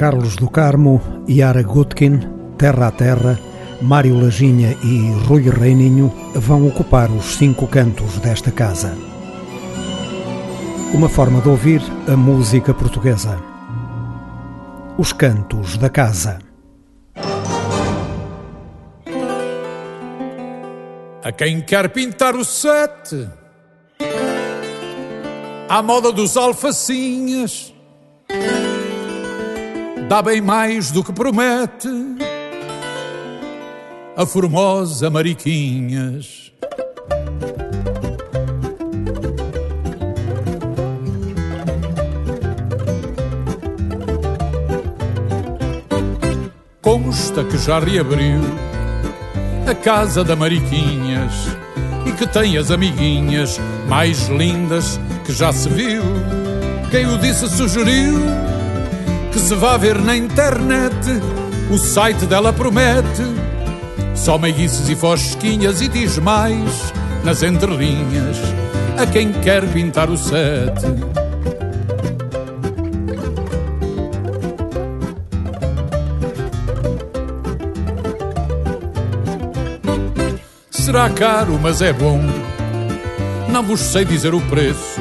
Carlos do Carmo, Yara Gutkin, Terra a Terra, Mário Laginha e Rui Reininho vão ocupar os cinco cantos desta casa. Uma forma de ouvir a música portuguesa. Os Cantos da Casa. A quem quer pintar o sete, à moda dos alfacinhas, dá bem mais do que promete a formosa Mariquinhas. Consta que já reabriu a casa da Mariquinhas e que tem as amiguinhas mais lindas que já se viu. Quem o disse sugeriu que se vá ver na internet, o site dela promete só meiguices e fosquinhas e diz mais nas entrelinhas a quem quer pintar o sete. Será caro, mas é bom. Não vos sei dizer o preço.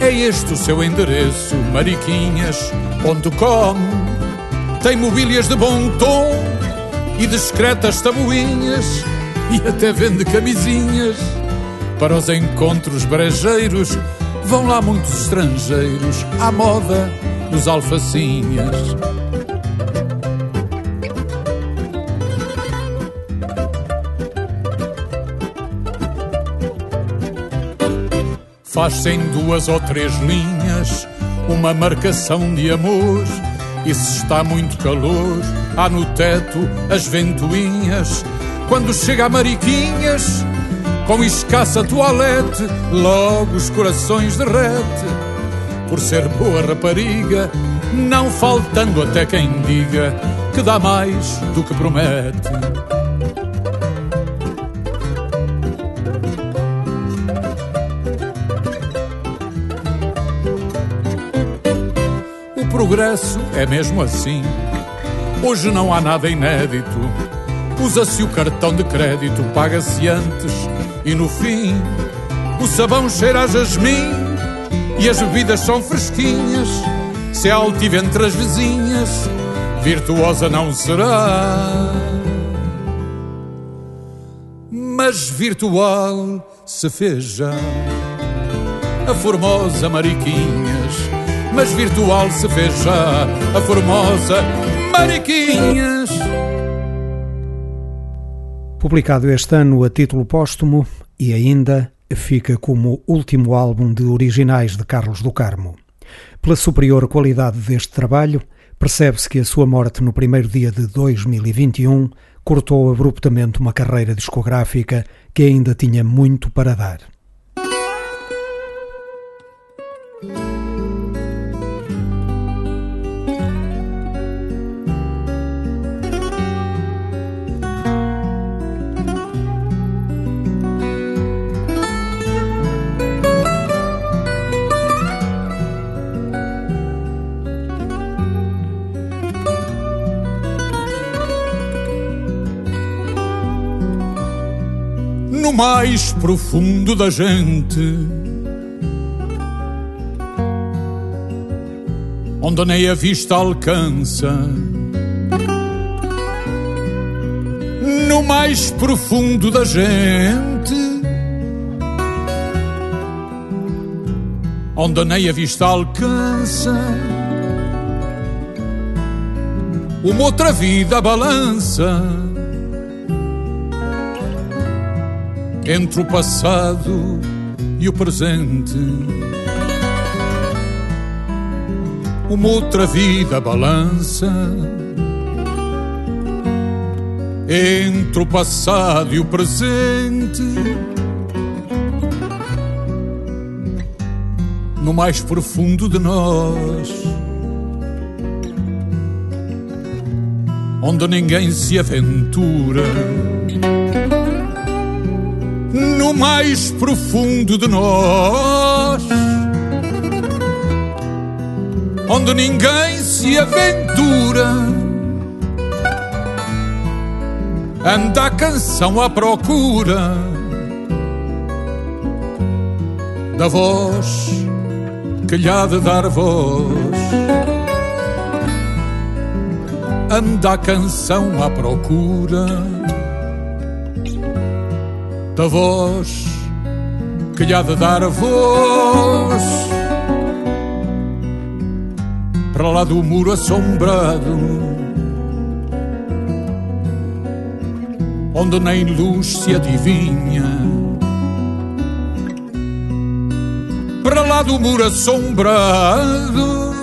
É este o seu endereço, mariquinhas.com. Tem mobílias de bom tom e discretas tabuinhas e até vende camisinhas. Para os encontros brejeiros vão lá muitos estrangeiros à moda dos alfacinhas. Faz-se em duas ou três linhas uma marcação de amor. E se está muito calor, há no teto as ventoinhas. Quando chega a Mariquinhas, com escassa toalete, logo os corações derrete. Por ser boa rapariga, não faltando até quem diga que dá mais do que promete. Progresso é mesmo assim. Hoje não há nada inédito. Usa-se o cartão de crédito, paga-se antes e no fim. O sabão cheira a jasmim e as bebidas são fresquinhas. Se é altiva entre as vizinhas, virtuosa não será. Mas virtual se fez já a formosa Mariquinhas. Mas virtual se já a formosa Mariquinhas. Publicado este ano a título póstumo e ainda fica como último álbum de originais de Carlos do Carmo. Pela superior qualidade deste trabalho, percebe-se que a sua morte no primeiro dia de 2021 cortou abruptamente uma carreira discográfica que ainda tinha muito para dar. Mais profundo da gente, onde nem a vista alcança, no mais profundo da gente, onde nem a vista alcança. Uma outra vida balança entre o passado e o presente. Uma outra vida balança entre o passado e o presente. No mais profundo de nós, onde ninguém se aventura no mais profundo de nós, onde ninguém se aventura. Anda a canção à procura da voz que lhe há de dar voz. Anda a canção à procura da voz que lhe há de dar voz. Para lá do muro assombrado, onde nem luz se adivinha. Para lá do muro assombrado,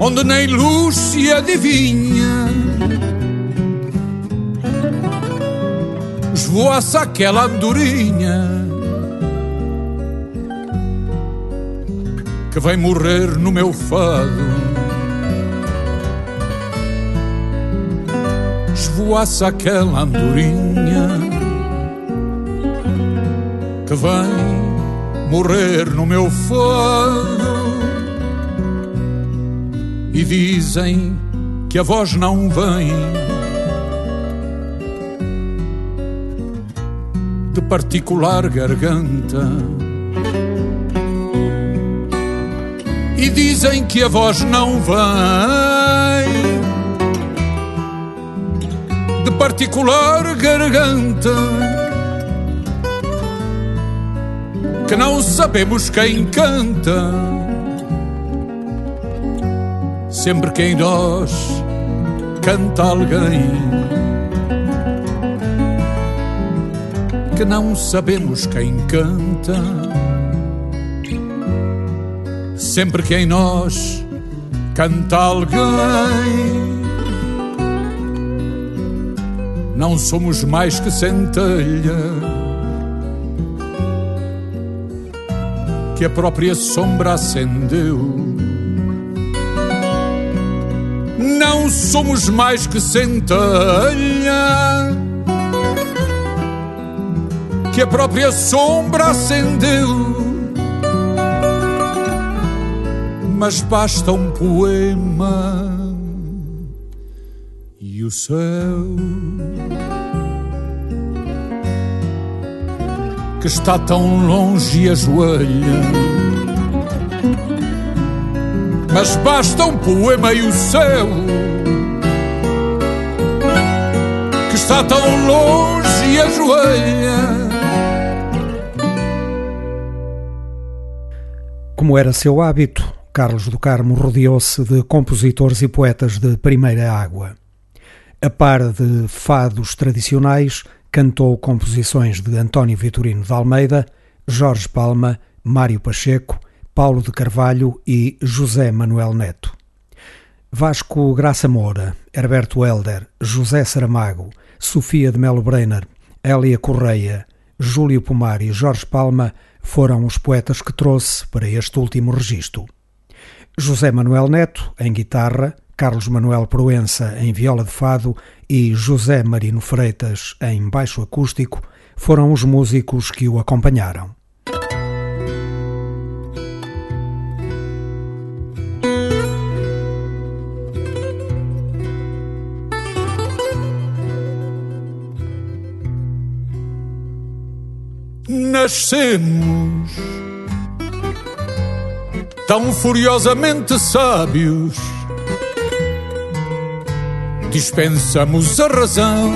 onde nem luz se adivinha. Esvoaça aquela andorinha que vem morrer no meu fado. Esvoaça aquela andorinha que vem morrer no meu fado. E dizem que a voz não vem particular garganta. E dizem que a voz não vem de particular garganta. Que não sabemos quem canta. Sempre que em nós canta alguém que não sabemos quem canta. Sempre que em nós canta alguém, não somos mais que centelha que a própria sombra acendeu. Não somos mais que centelha que a própria sombra acendeu. Mas basta um poema e o céu que está tão longe e ajoelha. Mas basta um poema e o céu que está tão longe e ajoelha. Como era seu hábito, Carlos do Carmo rodeou-se de compositores e poetas de primeira água. A par de fados tradicionais, cantou composições de António Vitorino de Almeida, Jorge Palma, Mário Pacheco, Paulo de Carvalho e José Manuel Neto. Vasco Graça Moura, Herberto Helder, José Saramago, Sofia de Melo Brenner, Hélia Correia, Júlio Pomar e Jorge Palma foram os poetas que trouxe para este último registro. José Manuel Neto, em guitarra, Carlos Manuel Proença, em viola de fado e José Marino Freitas, em baixo acústico, foram os músicos que o acompanharam. Nascemos tão furiosamente sábios, dispensamos a razão,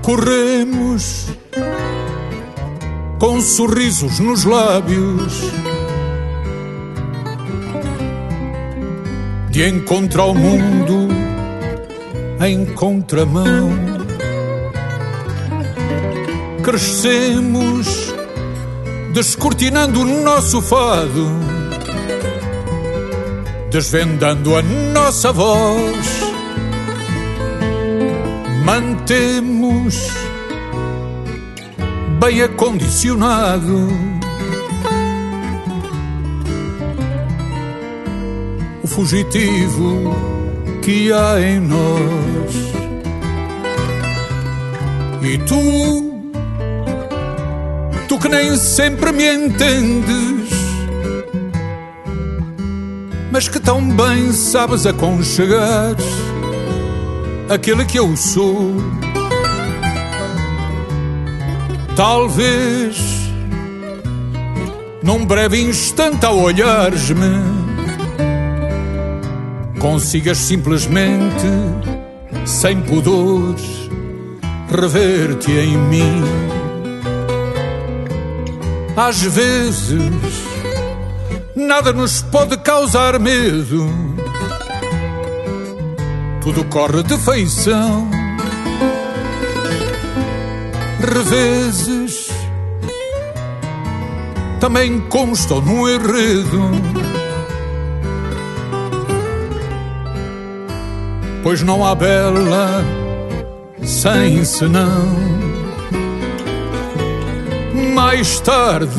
corremos com sorrisos nos lábios. De encontrar ao mundo em contramão crescemos descortinando o nosso fado, desvendando a nossa voz. Mantemos bem acondicionado o fugitivo que há em nós. E tu tu que nem sempre me entendes, mas que tão bem sabes aconchegar aquele que eu sou. Talvez num breve instante ao olhares-me consigas simplesmente, sem pudores, rever-te em mim. Às vezes, nada nos pode causar medo, tudo corre de feição. Revezes, também constam no enredo pois não há bela sem senão. Mais tarde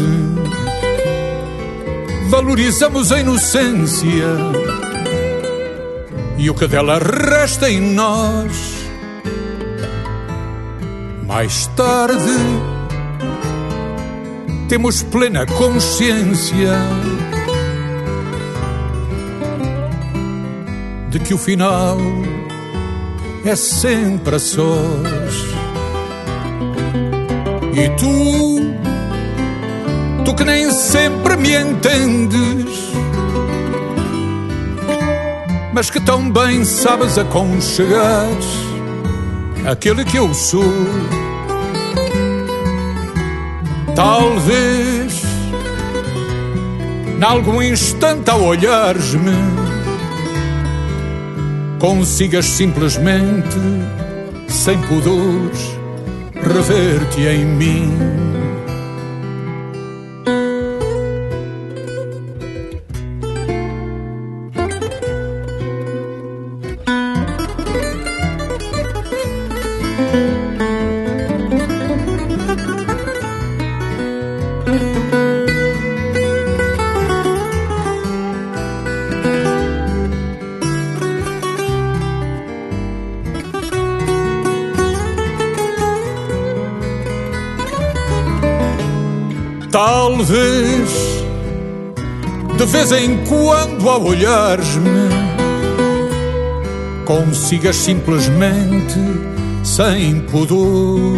valorizamos a inocência e o que dela resta em nós. Mais tarde temos plena consciência de que o final é sempre a sós. E tu, tu que nem sempre me entendes, mas que tão bem sabes aconchegar aquele que eu sou. Talvez, nalgum instante ao olhares-me, consigas simplesmente, sem pudores, rever-te em mim. Vez em quando ao olhares-me consigas simplesmente sem pudor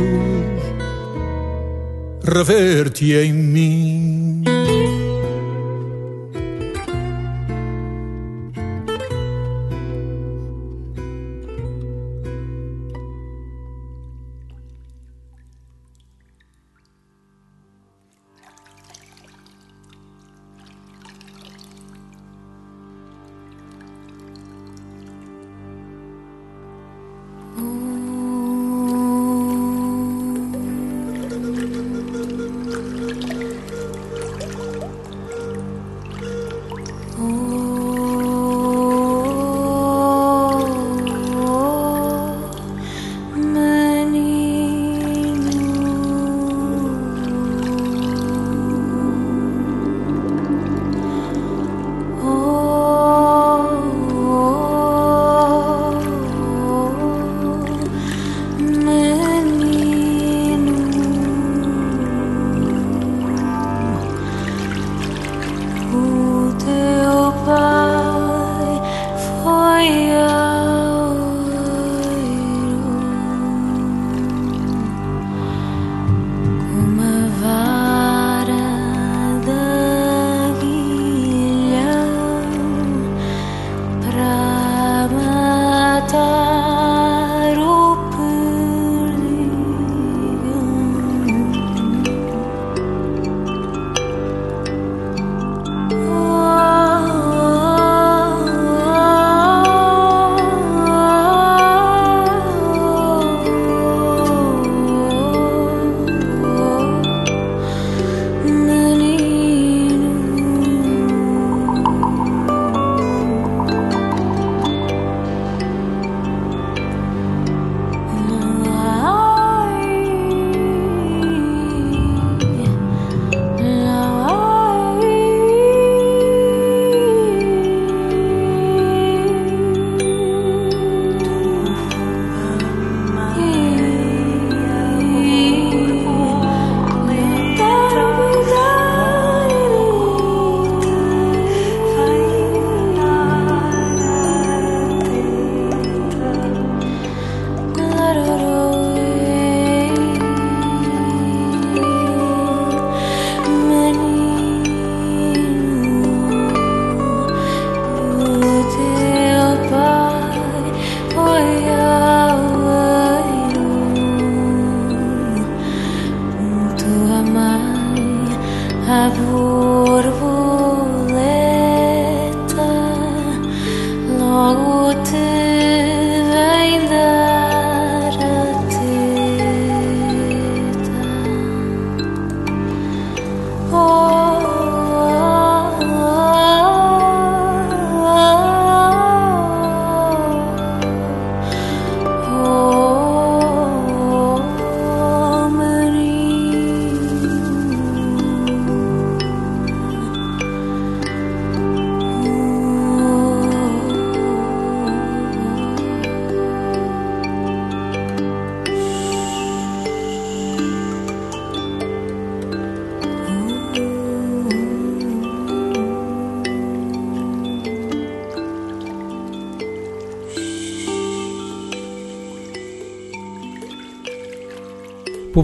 rever-te em mim.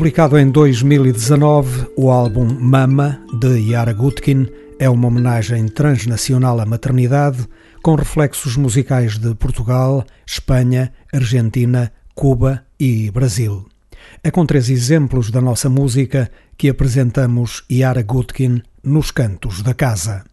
Publicado em 2019, o álbum Mama, de Yara Gutkin, é uma homenagem transnacional à maternidade, com reflexos musicais de Portugal, Espanha, Argentina, Cuba e Brasil. É com três exemplos da nossa música que apresentamos Yara Gutkin nos cantos da casa.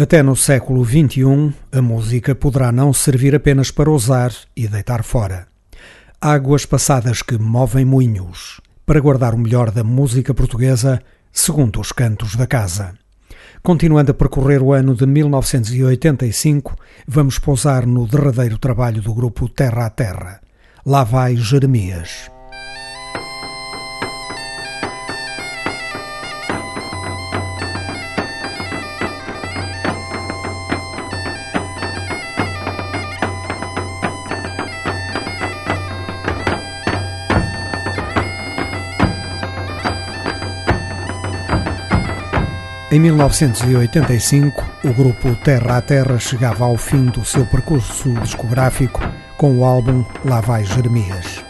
Até no século XXI, a música poderá não servir apenas para usar e deitar fora. Águas passadas que movem moinhos, para guardar o melhor da música portuguesa, segundo os cantos da casa. Continuando a percorrer o ano de 1985, vamos pousar no derradeiro trabalho do grupo Terra a Terra. Lá vai Jeremias. Em 1985, o grupo Terra a Terra chegava ao fim do seu percurso discográfico com o álbum Lá Vai Jeremias.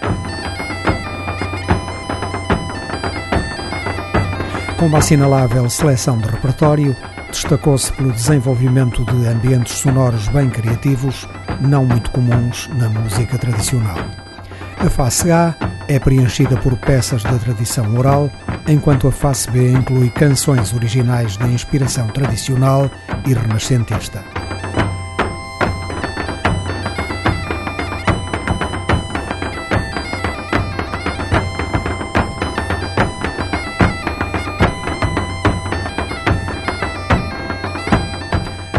Com uma assinalável seleção de repertório, destacou-se pelo desenvolvimento de ambientes sonoros bem criativos, não muito comuns na música tradicional. A face A é preenchida por peças da tradição oral, enquanto a face B inclui canções originais de inspiração tradicional e renascentista.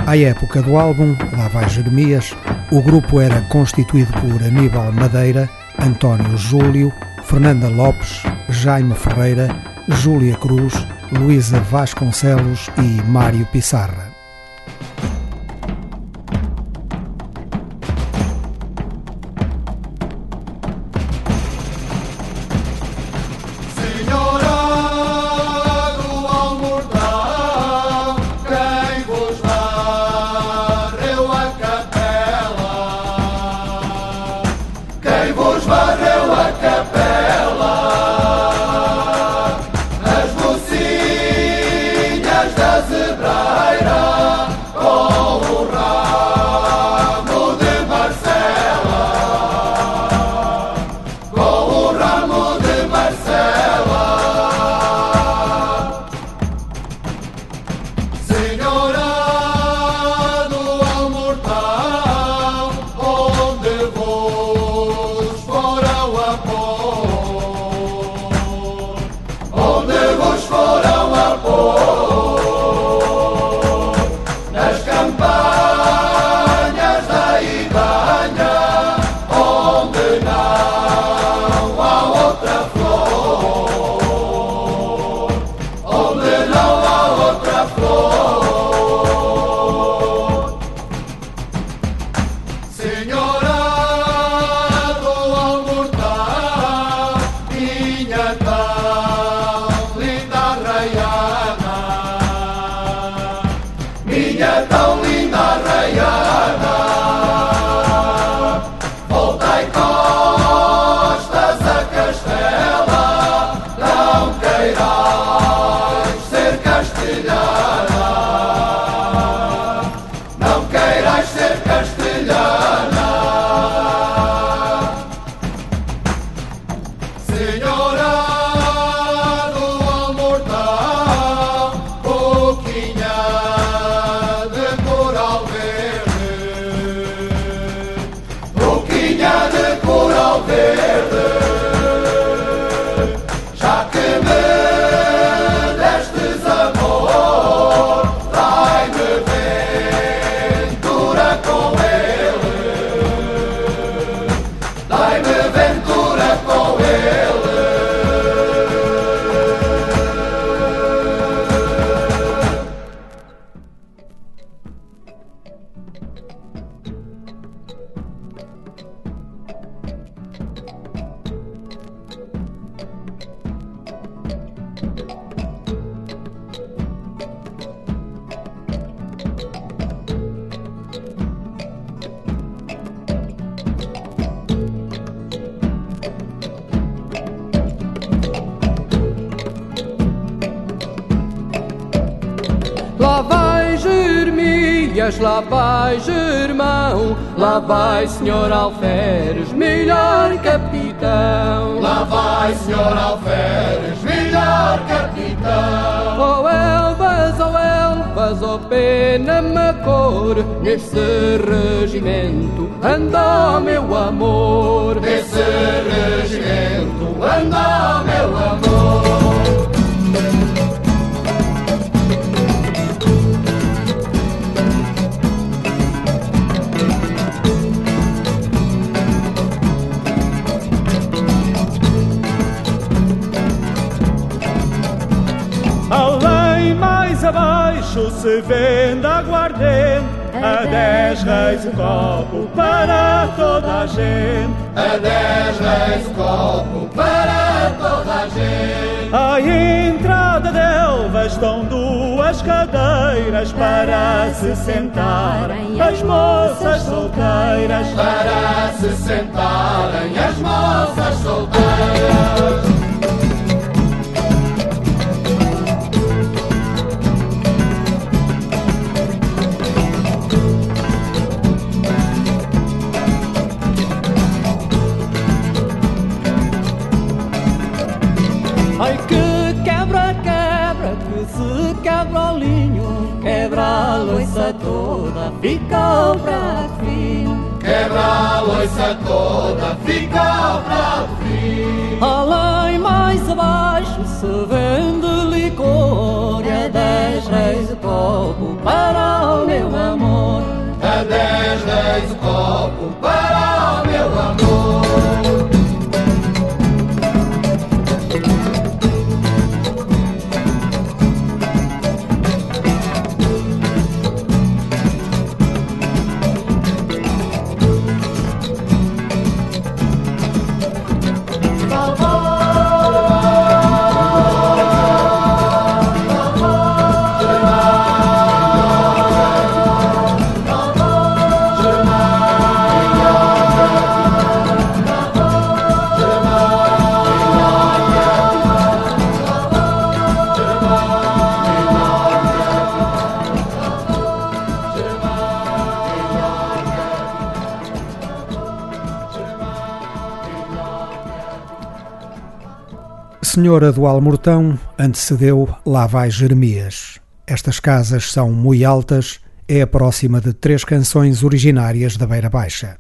À época do álbum, Lá vai Jeremias, o grupo era constituído por Aníbal Madeira, António Júlio, Fernanda Lopes, Jaime Ferreira, Júlia Cruz, Luísa Vasconcelos e Mário Pissarra. Senhora do Almortão antecedeu Lá Vai Jeremias. Estas casas são muito altas, é a próxima de três canções originárias da Beira Baixa.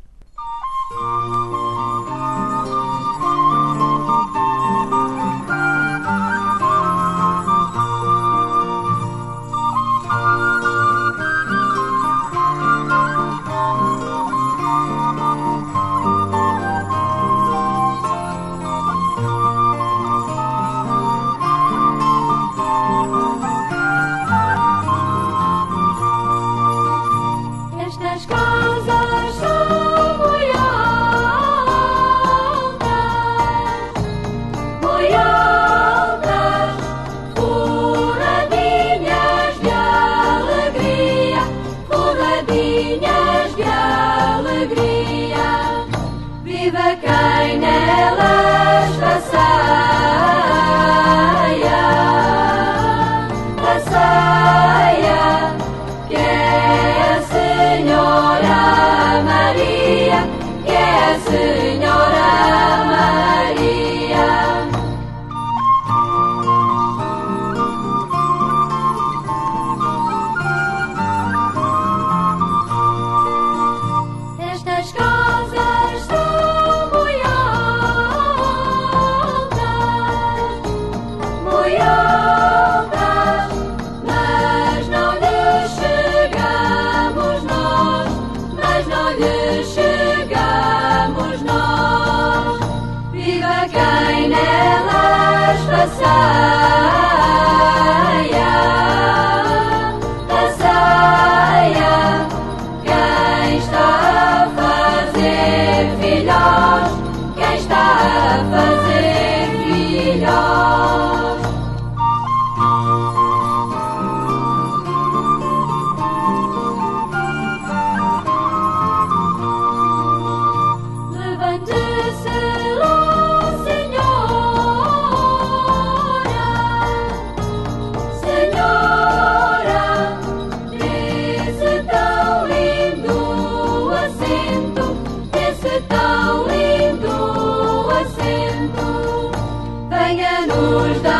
Traianul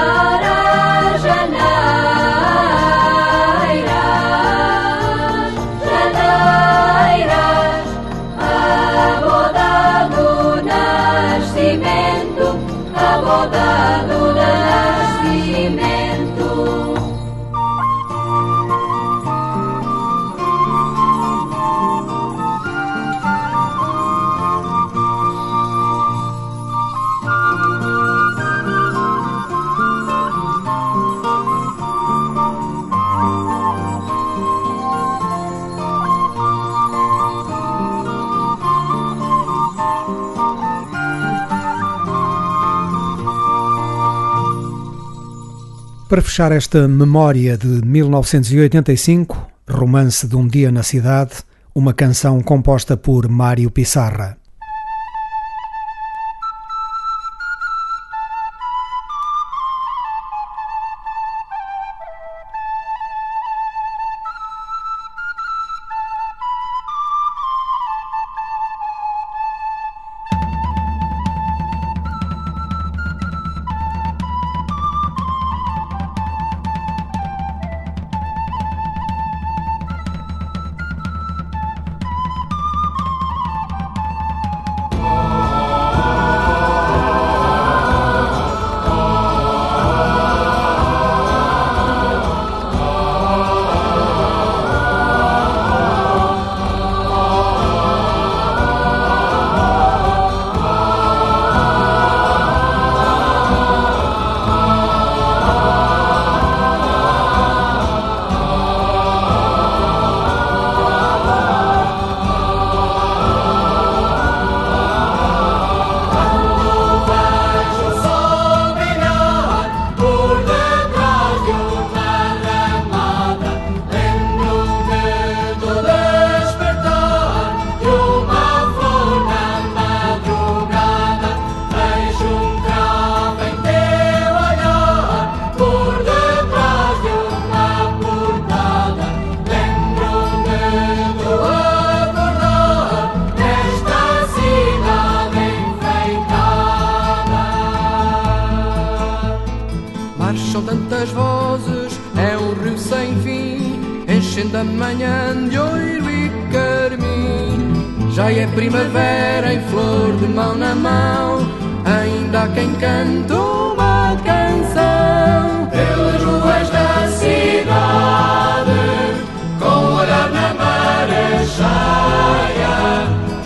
Para fechar esta memória de 1985, Romance de um Dia na Cidade, uma canção composta por Mário Pissarra. é primavera em flor de mão na mão. Ainda há quem canta uma canção pelas ruas da cidade, com o olhar na marechaya.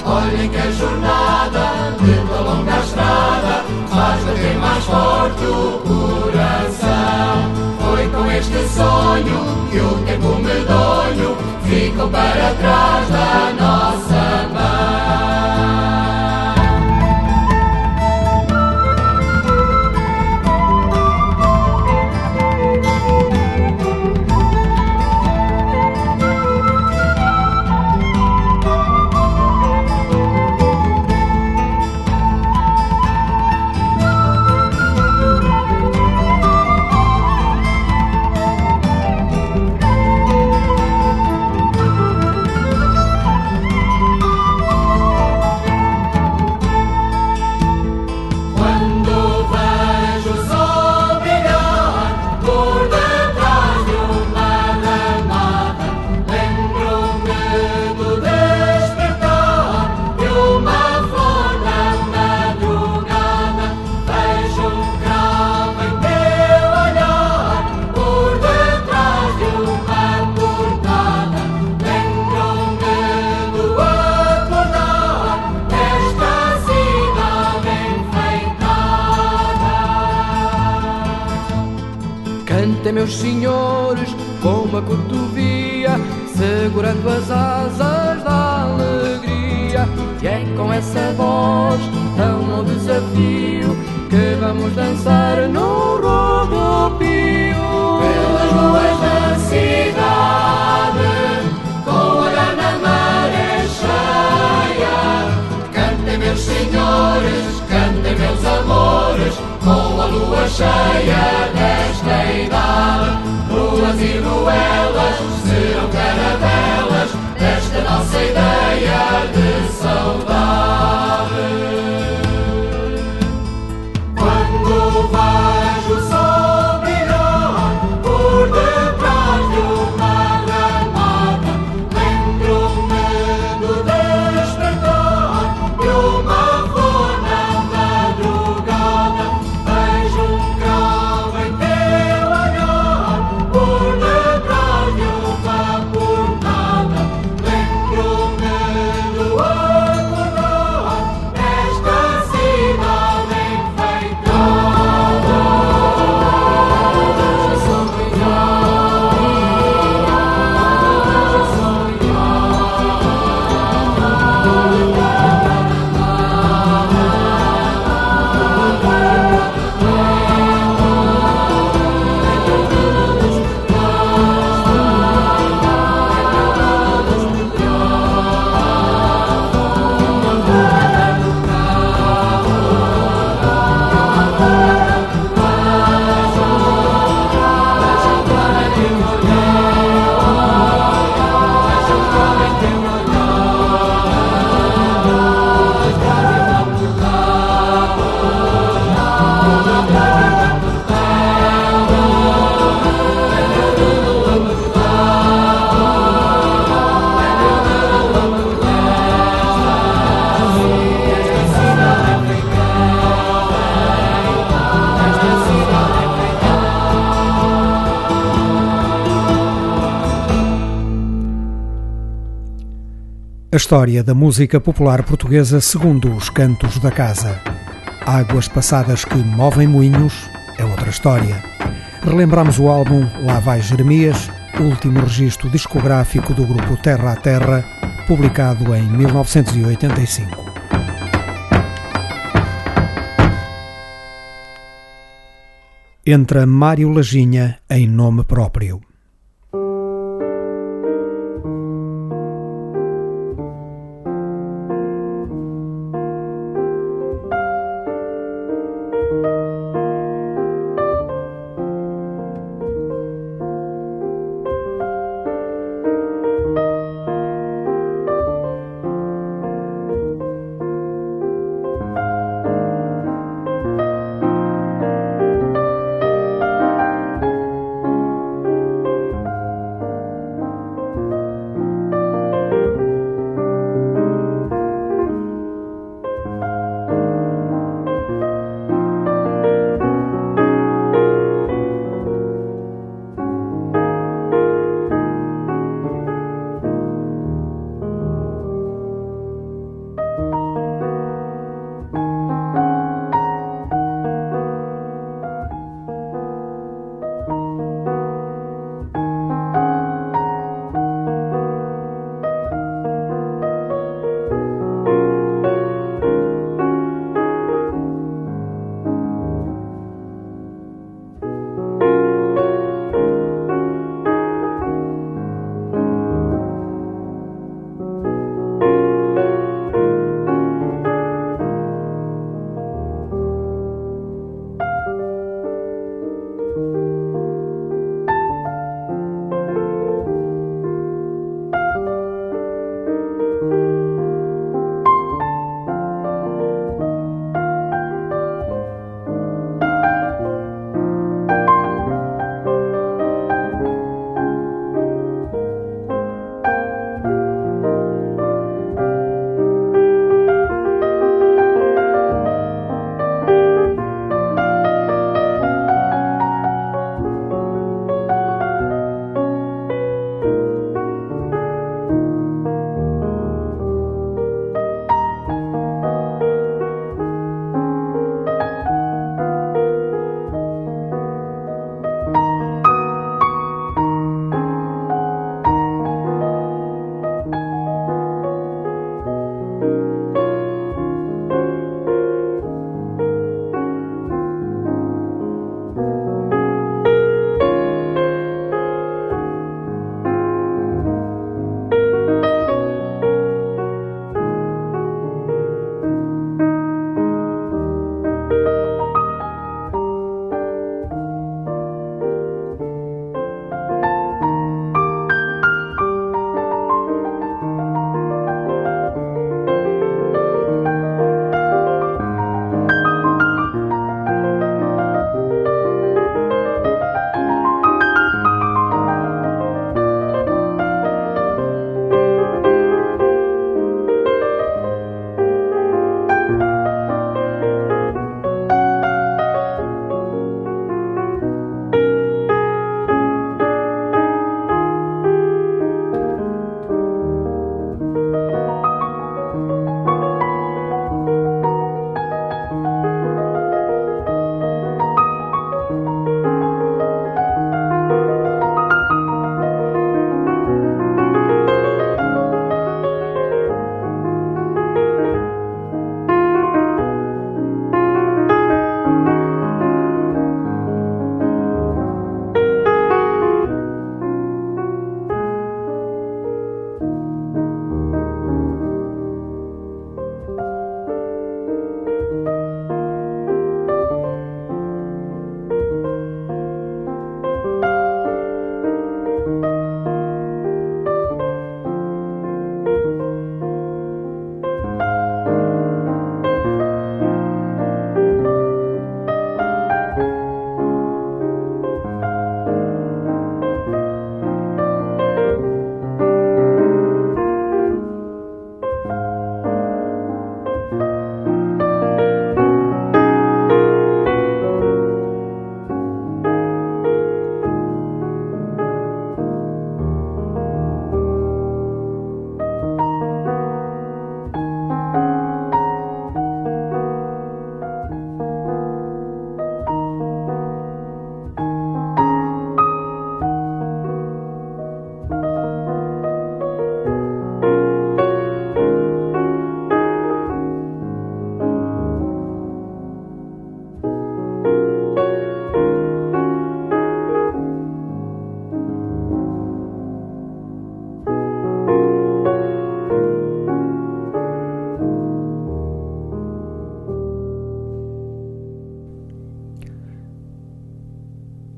Olhem que a jornada de uma longa estrada faz bater mais forte o coração. Foi com este sonho que o tempo medonho ficou para trás da nossa. meus senhores, com uma cotovia, segurando as asas da alegria. E é com essa voz, tão no desafio, que vamos dançar no rodopio. Pelas ruas da cidade, com a grana maré cheia, cantem meus senhores, cantem meus amores lua cheia desta idade. Luas e ruelas serão caravelas desta nossa ideia de saudade. A história da música popular portuguesa segundo os cantos da casa. Águas passadas que movem moinhos é outra história. Relembramos o álbum Lá Vai Jeremias, último registro discográfico do grupo Terra a Terra, publicado em 1985. Entra Mário Laginha em nome próprio.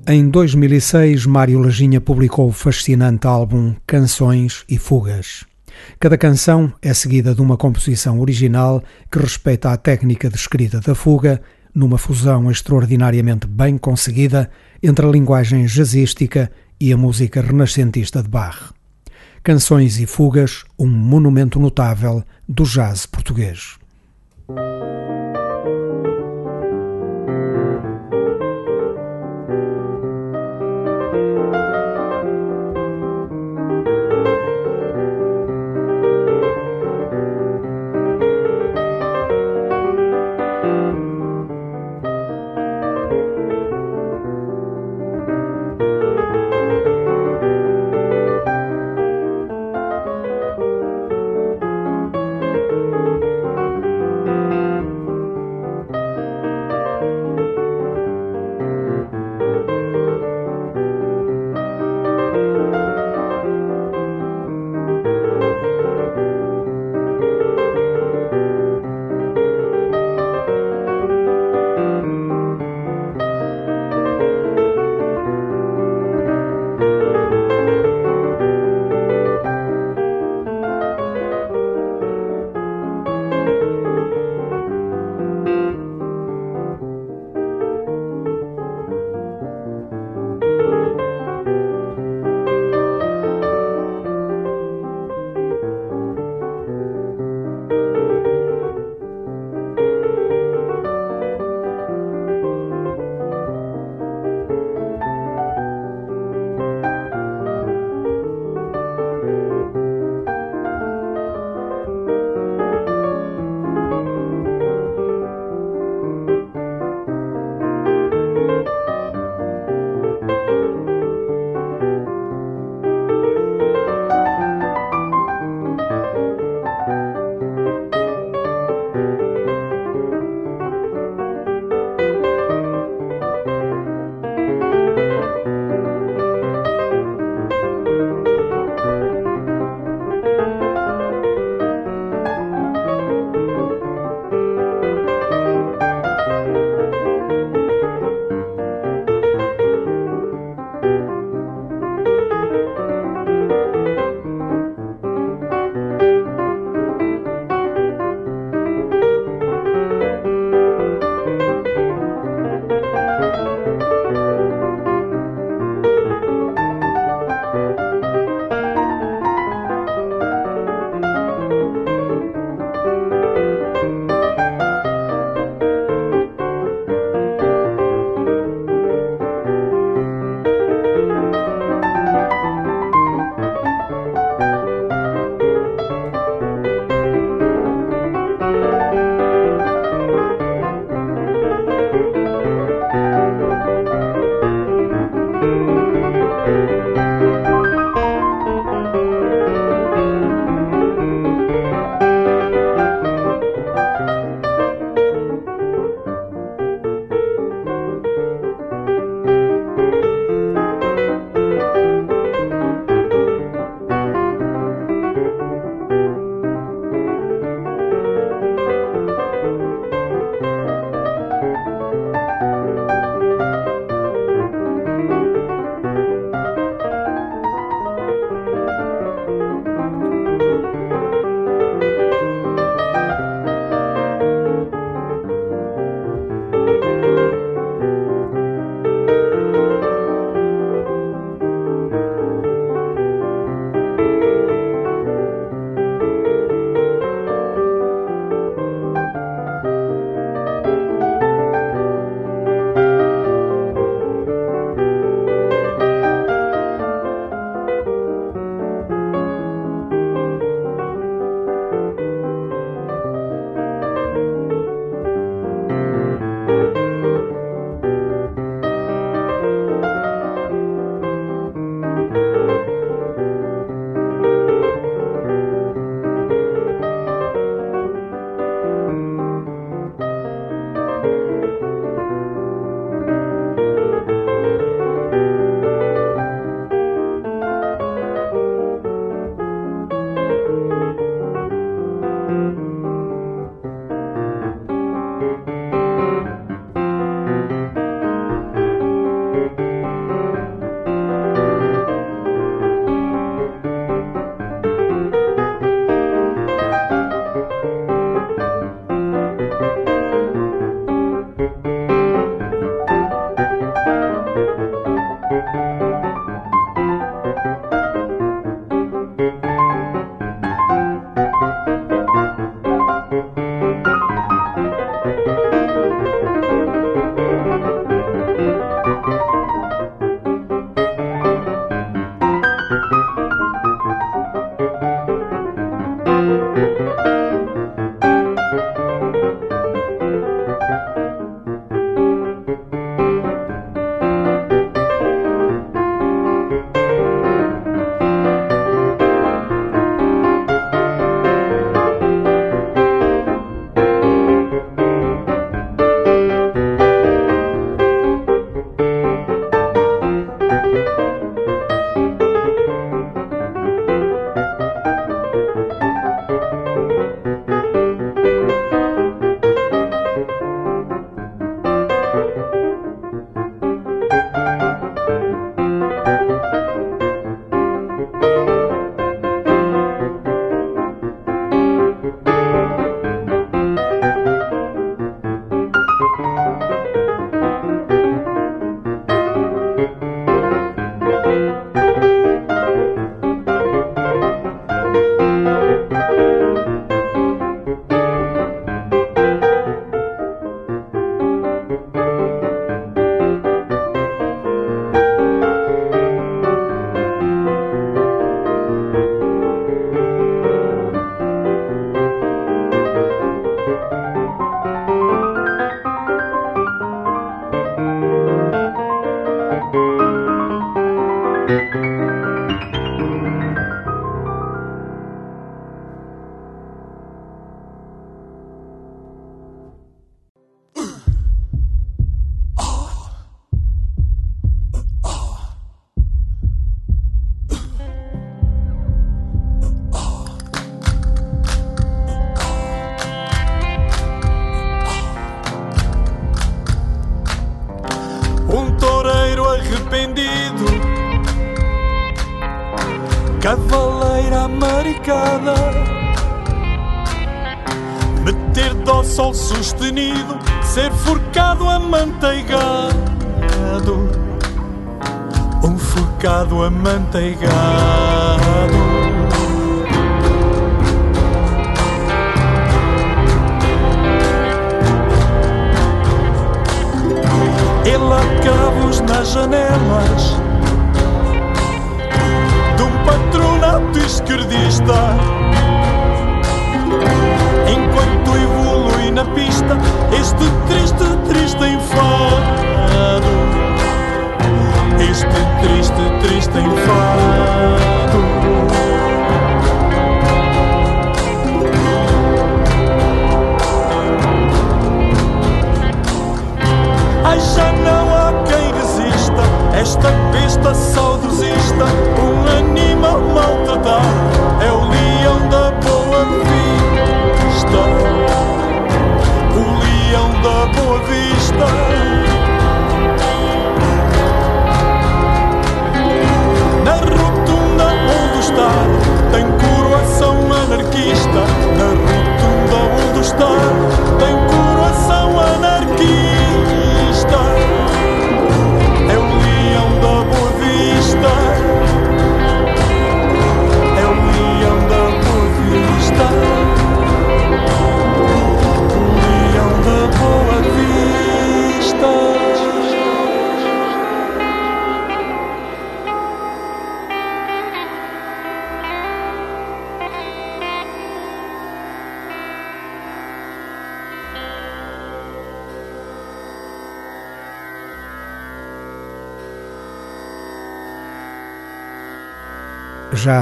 Em 2006, Mário Lajinha publicou o fascinante álbum Canções e Fugas. Cada canção é seguida de uma composição original que respeita a técnica de escrita da fuga, numa fusão extraordinariamente bem conseguida entre a linguagem jazzística e a música renascentista de Bach. Canções e Fugas, um monumento notável do jazz português.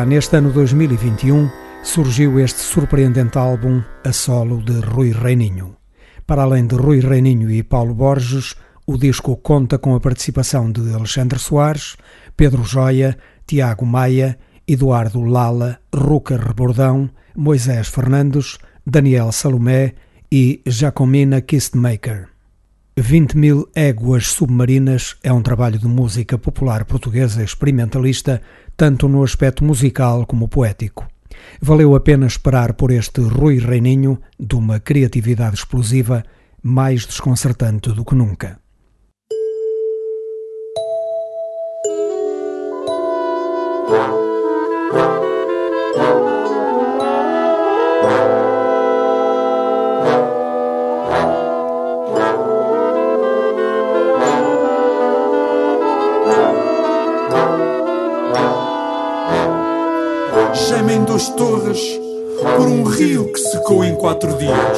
Neste ano 2021 surgiu este surpreendente álbum a solo de Rui Reininho. Para além de Rui Reininho e Paulo Borges, o disco conta com a participação de Alexandre Soares, Pedro Joia, Tiago Maia, Eduardo Lala, Ruca Rebordão, Moisés Fernandes, Daniel Salomé e Jacomina Kistmaker. 20 mil éguas submarinas é um trabalho de música popular portuguesa experimentalista, tanto no aspecto musical como poético. Valeu a pena esperar por este Rui Reininho, de uma criatividade explosiva, mais desconcertante do que nunca. Rio que secou em quatro dias.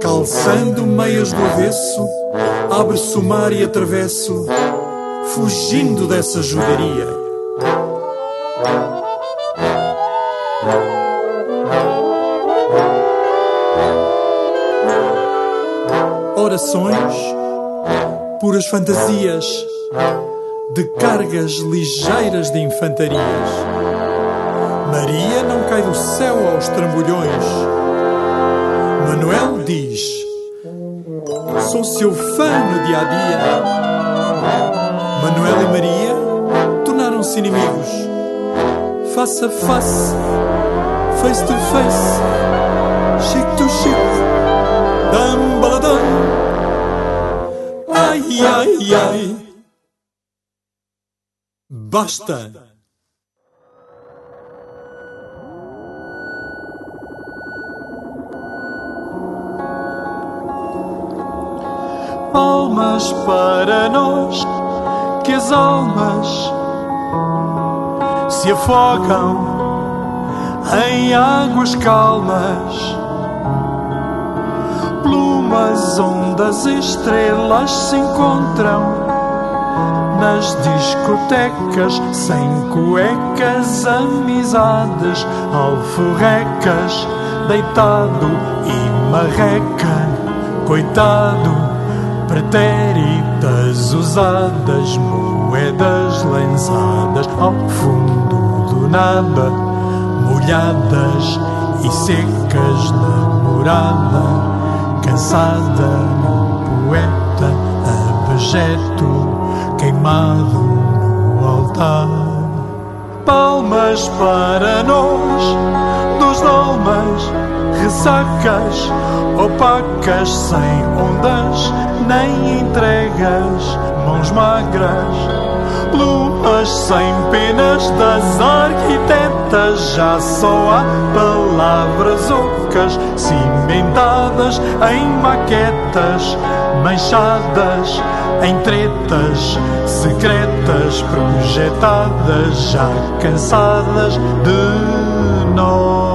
Calçando meias do avesso, abre-se o mar e atravesso, fugindo dessa judaria. Orações, puras fantasias de cargas ligeiras de infantarias. Maria não cai do céu aos trambolhões. Manuel diz: Sou seu fã no dia a dia. Manuel e Maria tornaram-se inimigos. Face a face, face to face, chic to chic, dam baladam. Ai, ai, ai. Basta! Para nós, que as almas se afogam em águas calmas. Plumas onde as estrelas se encontram nas discotecas, sem cuecas, amizades, alforrecas, deitado e marreca, coitado, pretéritas usadas, moedas lançadas ao fundo do nada, molhadas e secas, namorada, cansada, no poeta, abjeto queimado no altar. palmas para nós, dos dolmas, ressacas, opacas, sem nem entregas, mãos magras, luas sem penas das arquitetas, já só há palavras ocas, cimentadas em maquetas, manchadas em tretas secretas projetadas, já cansadas de nós.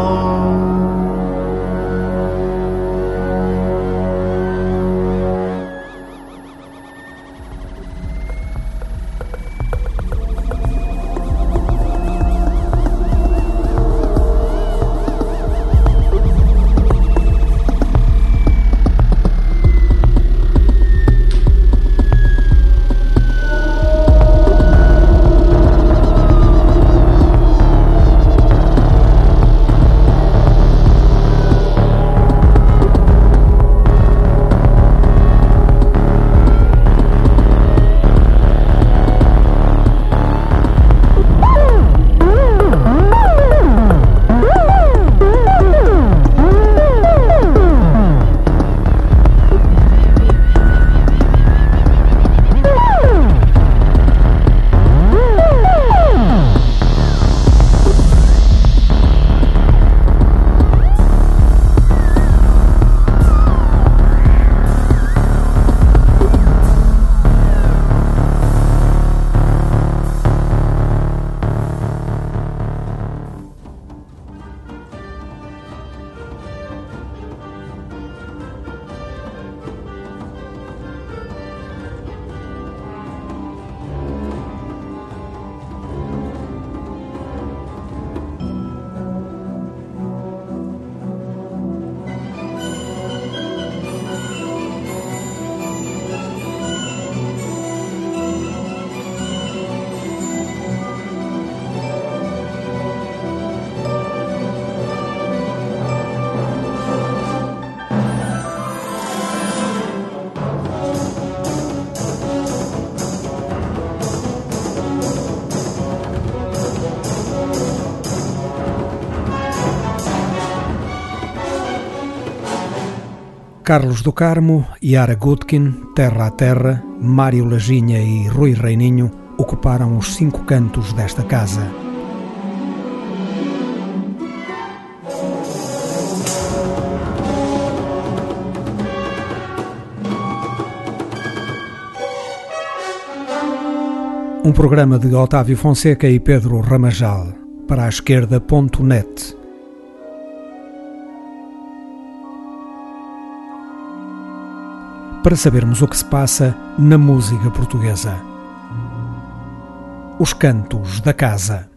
Carlos do Carmo, Yara Gutkin, Terra a Terra, Mário Laginha e Rui Reininho ocuparam os cinco cantos desta casa. Um programa de Otávio Fonseca e Pedro Ramajal para a esquerda.net. para sabermos o que se passa na música portuguesa. Os Cantos da Casa.